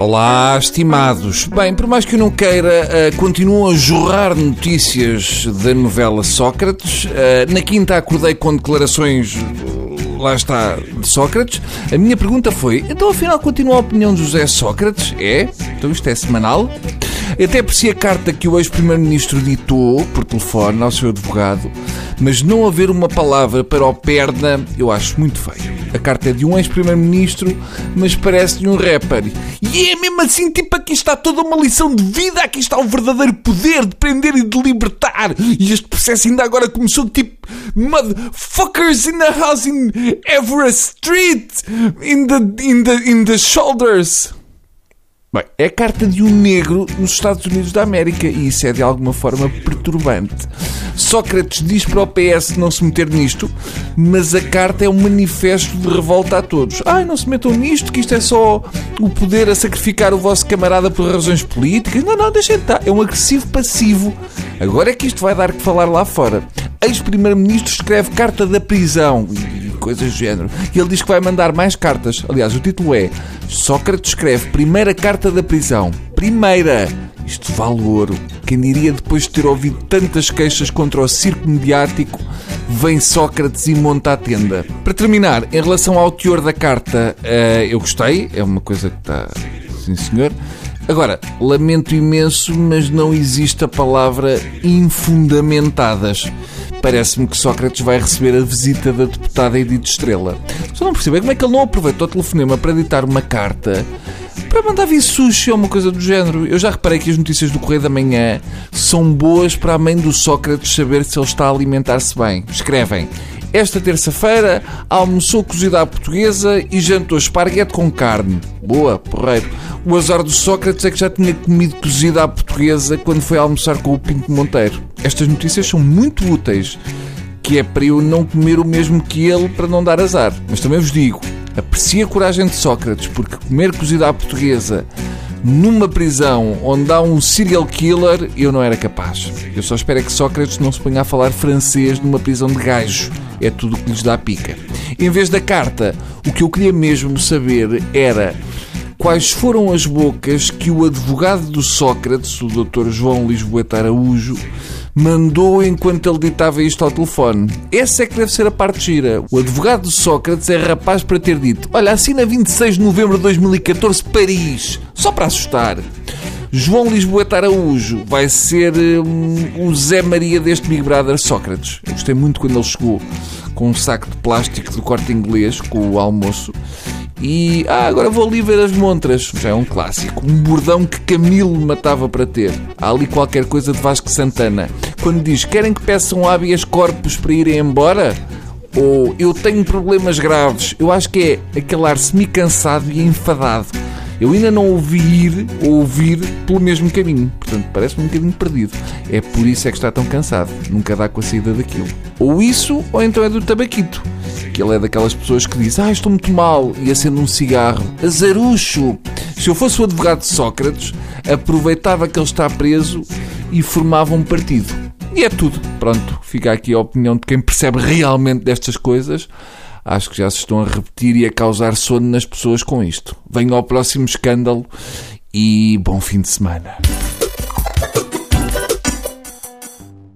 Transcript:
Olá, estimados. Bem, por mais que eu não queira, uh, continuam a jorrar notícias da novela Sócrates. Uh, na quinta acordei com declarações, uh, lá está, de Sócrates. A minha pergunta foi, então afinal continua a opinião de José Sócrates? É? Então isto é semanal? Até apreciei a carta que o ex-primeiro-ministro ditou por telefone ao seu advogado, mas não haver uma palavra para o perna, eu acho muito feio. A carta é de um ex-primeiro-ministro, mas parece-lhe um rapper. E é mesmo assim, tipo, aqui está toda uma lição de vida, aqui está o verdadeiro poder de prender e de libertar. E este processo ainda agora começou, tipo, motherfuckers in the house in Everest Street, in the, in the, in the shoulders. Bem, é a carta de um negro nos Estados Unidos da América e isso é de alguma forma perturbante. Sócrates diz para o PS não se meter nisto, mas a carta é um manifesto de revolta a todos. Ai, não se metam nisto, que isto é só o poder a sacrificar o vosso camarada por razões políticas. Não, não, deixem de estar. É um agressivo passivo. Agora é que isto vai dar que falar lá fora. Ex-primeiro-ministro escreve carta da prisão coisas do género. E ele diz que vai mandar mais cartas. Aliás, o título é Sócrates escreve Primeira Carta da Prisão. Primeira! Isto vale ouro. Quem diria depois de ter ouvido tantas queixas contra o circo mediático, vem Sócrates e monta a tenda. Para terminar, em relação ao teor da carta, uh, eu gostei, é uma coisa que está. Sim, senhor. Agora, lamento imenso, mas não existe a palavra infundamentadas. Parece-me que Sócrates vai receber a visita da deputada Edith Estrela. Só não percebo é como é que ele não aproveitou o telefonema para editar uma carta para mandar vir sushi ou uma coisa do género. Eu já reparei que as notícias do Correio da Manhã são boas para a mãe do Sócrates saber se ele está a alimentar-se bem. Escrevem. Esta terça-feira almoçou cozida à portuguesa e jantou esparguete com carne. Boa, porreiro. O azar do Sócrates é que já tinha comido cozida à portuguesa quando foi almoçar com o Pinto Monteiro. Estas notícias são muito úteis, que é para eu não comer o mesmo que ele para não dar azar. Mas também vos digo, aprecie a coragem de Sócrates, porque comer cozida à portuguesa numa prisão onde há um serial killer, eu não era capaz. Eu só espero é que Sócrates não se ponha a falar francês numa prisão de gajo. É tudo o que lhes dá pica. Em vez da carta, o que eu queria mesmo saber era quais foram as bocas que o advogado do Sócrates, o Dr. João Lisboeta Araújo, mandou enquanto ele ditava isto ao telefone. Essa é que deve ser a parte gira. O advogado de Sócrates é rapaz para ter dito: Olha, assina 26 de novembro de 2014, Paris, só para assustar. João Lisboeta Araújo vai ser um, o Zé Maria deste Big Brother Sócrates. Eu gostei muito quando ele chegou com um saco de plástico do corte inglês, com o almoço. E ah, agora vou ali ver as montras. Já é um clássico. Um bordão que Camilo matava para ter. Há ali qualquer coisa de Vasco Santana. Quando diz querem que peçam habeas corpus para irem embora? Ou eu tenho problemas graves. Eu acho que é aquele ar semi-cansado e enfadado eu ainda não ouvi ir ou ouvir pelo mesmo caminho. Portanto, parece-me um bocadinho perdido. É por isso é que está tão cansado. Nunca dá com a saída daquilo. Ou isso, ou então é do tabaquito. Que ele é daquelas pessoas que diz Ah, estou muito mal e acende um cigarro. Azarucho! Se eu fosse o advogado de Sócrates, aproveitava que ele está preso e formava um partido. E é tudo. Pronto, fica aqui a opinião de quem percebe realmente destas coisas acho que já se estão a repetir e a causar sono nas pessoas com isto. Venho ao próximo escândalo e bom fim de semana.